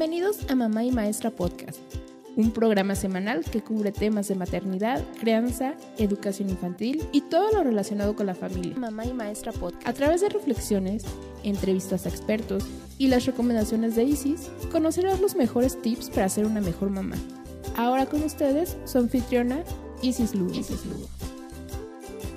Bienvenidos a Mamá y Maestra Podcast, un programa semanal que cubre temas de maternidad, crianza, educación infantil y todo lo relacionado con la familia. Mamá y Maestra Podcast. A través de reflexiones, entrevistas a expertos y las recomendaciones de Isis, conocerás los mejores tips para ser una mejor mamá. Ahora con ustedes, su anfitriona Isis Lugo. Isis Lugo.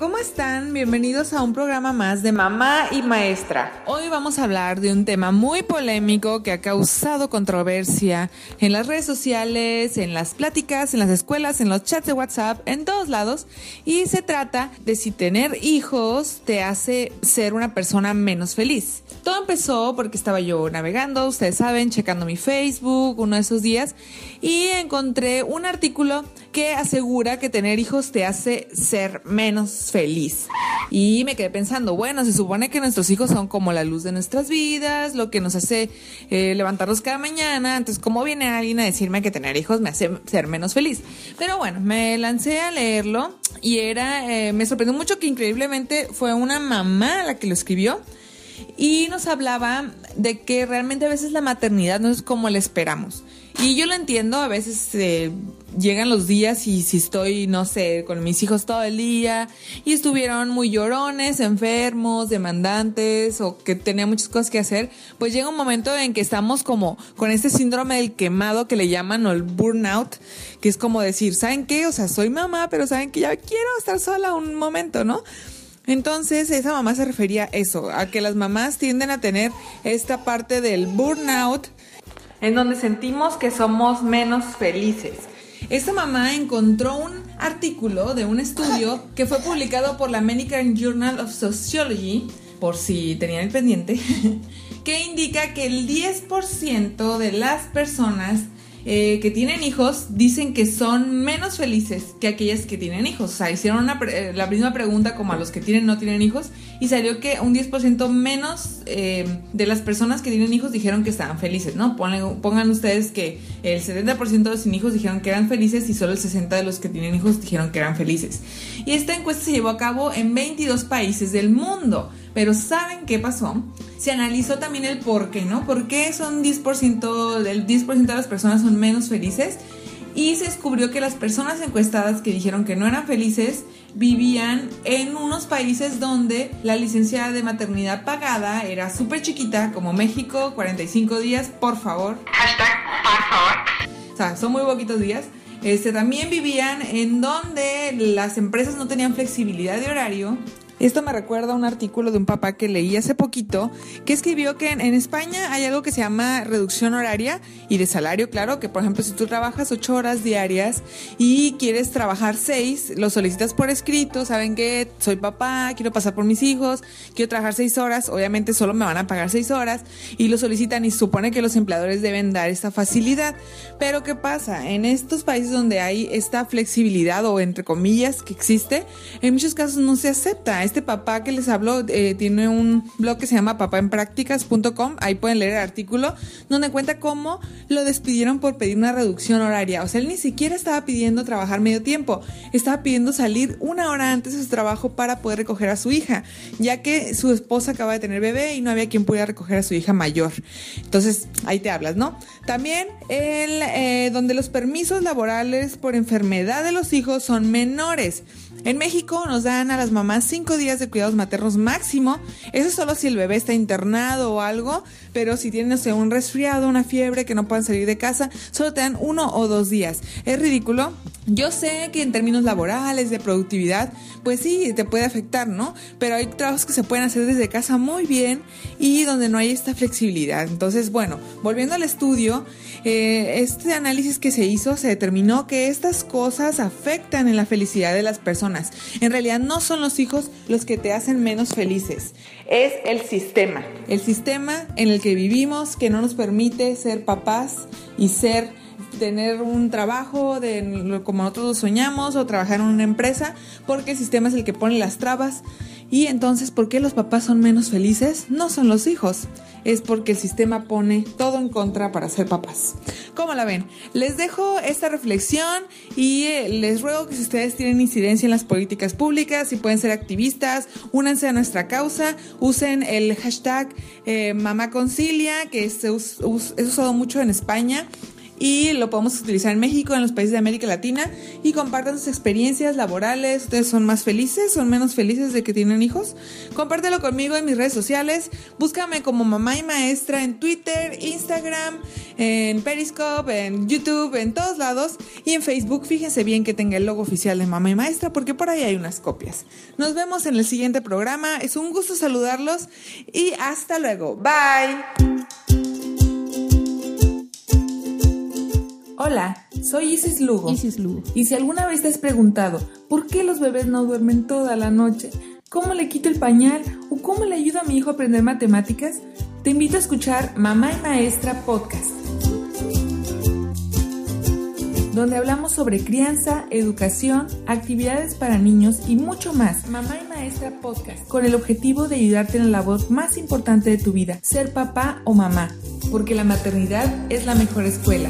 ¿Cómo están? Bienvenidos a un programa más de Mamá y Maestra. Hoy vamos a hablar de un tema muy polémico que ha causado controversia en las redes sociales, en las pláticas, en las escuelas, en los chats de WhatsApp, en todos lados. Y se trata de si tener hijos te hace ser una persona menos feliz. Todo empezó porque estaba yo navegando, ustedes saben, checando mi Facebook uno de esos días y encontré un artículo que asegura que tener hijos te hace ser menos feliz. Y me quedé pensando, bueno, se supone que nuestros hijos son como la luz de nuestras vidas, lo que nos hace eh, levantarnos cada mañana. Entonces, ¿cómo viene alguien a decirme que tener hijos me hace ser menos feliz? Pero bueno, me lancé a leerlo y era, eh, me sorprendió mucho que increíblemente fue una mamá la que lo escribió y nos hablaba de que realmente a veces la maternidad no es como la esperamos. Y yo lo entiendo, a veces eh, llegan los días y si estoy, no sé, con mis hijos todo el día y estuvieron muy llorones, enfermos, demandantes o que tenía muchas cosas que hacer, pues llega un momento en que estamos como con este síndrome del quemado que le llaman o el burnout, que es como decir, ¿saben qué? O sea, soy mamá, pero ¿saben que ya quiero estar sola un momento, ¿no? Entonces, esa mamá se refería a eso, a que las mamás tienden a tener esta parte del burnout en donde sentimos que somos menos felices. Esta mamá encontró un artículo de un estudio que fue publicado por la American Journal of Sociology, por si tenían el pendiente, que indica que el 10% de las personas eh, que tienen hijos dicen que son menos felices que aquellas que tienen hijos. O sea, hicieron eh, la misma pregunta como a los que tienen no tienen hijos y salió que un 10% menos eh, de las personas que tienen hijos dijeron que estaban felices, ¿no? Pongan, pongan ustedes que el 70% de los sin hijos dijeron que eran felices y solo el 60% de los que tienen hijos dijeron que eran felices. Y esta encuesta se llevó a cabo en 22 países del mundo. Pero ¿saben qué pasó? Se analizó también el por qué, ¿no? ¿Por qué son 10%, del 10% de las personas son menos felices? Y se descubrió que las personas encuestadas que dijeron que no eran felices vivían en unos países donde la licencia de maternidad pagada era súper chiquita, como México, 45 días, por favor. Hashtag, por favor. O sea, son muy poquitos días. Este, también vivían en donde las empresas no tenían flexibilidad de horario esto me recuerda a un artículo de un papá que leí hace poquito que escribió que en, España hay algo que se llama reducción horaria y de salario, claro, que por ejemplo si tú trabajas ocho horas diarias y quieres trabajar seis, lo solicitas por escrito, saben que soy papá, quiero pasar por mis hijos, quiero trabajar seis horas, obviamente solo me van a pagar seis horas y lo solicitan y supone que los empleadores deben dar esta facilidad. Pero ¿qué pasa? En estos países donde hay esta flexibilidad o entre comillas que existe, en muchos casos no se acepta este papá que les hablo eh, tiene un blog que se llama papaenpracticas.com, ahí pueden leer el artículo, donde cuenta cómo lo despidieron por pedir una reducción horaria. O sea, él ni siquiera estaba pidiendo trabajar medio tiempo, estaba pidiendo salir una hora antes de su trabajo para poder recoger a su hija, ya que su esposa acaba de tener bebé y no había quien pudiera recoger a su hija mayor. Entonces, ahí te hablas, ¿no? También el, eh, donde los permisos laborales por enfermedad de los hijos son menores. En México nos dan a las mamás cinco días de cuidados maternos máximo. Eso solo si el bebé está internado o algo, pero si tienen un resfriado, una fiebre, que no puedan salir de casa, solo te dan uno o dos días. Es ridículo. Yo sé que en términos laborales, de productividad, pues sí, te puede afectar, ¿no? Pero hay trabajos que se pueden hacer desde casa muy bien y donde no hay esta flexibilidad. Entonces, bueno, volviendo al estudio, eh, este análisis que se hizo se determinó que estas cosas afectan en la felicidad de las personas. En realidad no son los hijos los que te hacen menos felices, es el sistema. El sistema en el que vivimos que no nos permite ser papás y ser tener un trabajo de como nosotros soñamos o trabajar en una empresa porque el sistema es el que pone las trabas y entonces ¿por qué los papás son menos felices? No son los hijos es porque el sistema pone todo en contra para ser papás. ¿Cómo la ven? Les dejo esta reflexión y eh, les ruego que si ustedes tienen incidencia en las políticas públicas, si pueden ser activistas, únanse a nuestra causa, usen el hashtag eh, Mamá Concilia, que es, es usado mucho en España y lo podemos utilizar en México, en los países de América Latina y compartan sus experiencias laborales. ¿Ustedes son más felices? ¿Son menos felices de que tienen hijos? Compártelo conmigo en mis redes sociales. Búscame como mamá y maestra en Twitter, Instagram, en Periscope, en YouTube, en todos lados y en Facebook. Fíjense bien que tenga el logo oficial de mamá y maestra porque por ahí hay unas copias. Nos vemos en el siguiente programa. Es un gusto saludarlos y hasta luego. Bye. Hola, soy Isis Lugo. Isis Lugo. Y si alguna vez te has preguntado por qué los bebés no duermen toda la noche, cómo le quito el pañal o cómo le ayudo a mi hijo a aprender matemáticas, te invito a escuchar Mamá y Maestra Podcast, donde hablamos sobre crianza, educación, actividades para niños y mucho más. Mamá y Maestra Podcast, con el objetivo de ayudarte en la labor más importante de tu vida, ser papá o mamá, porque la maternidad es la mejor escuela.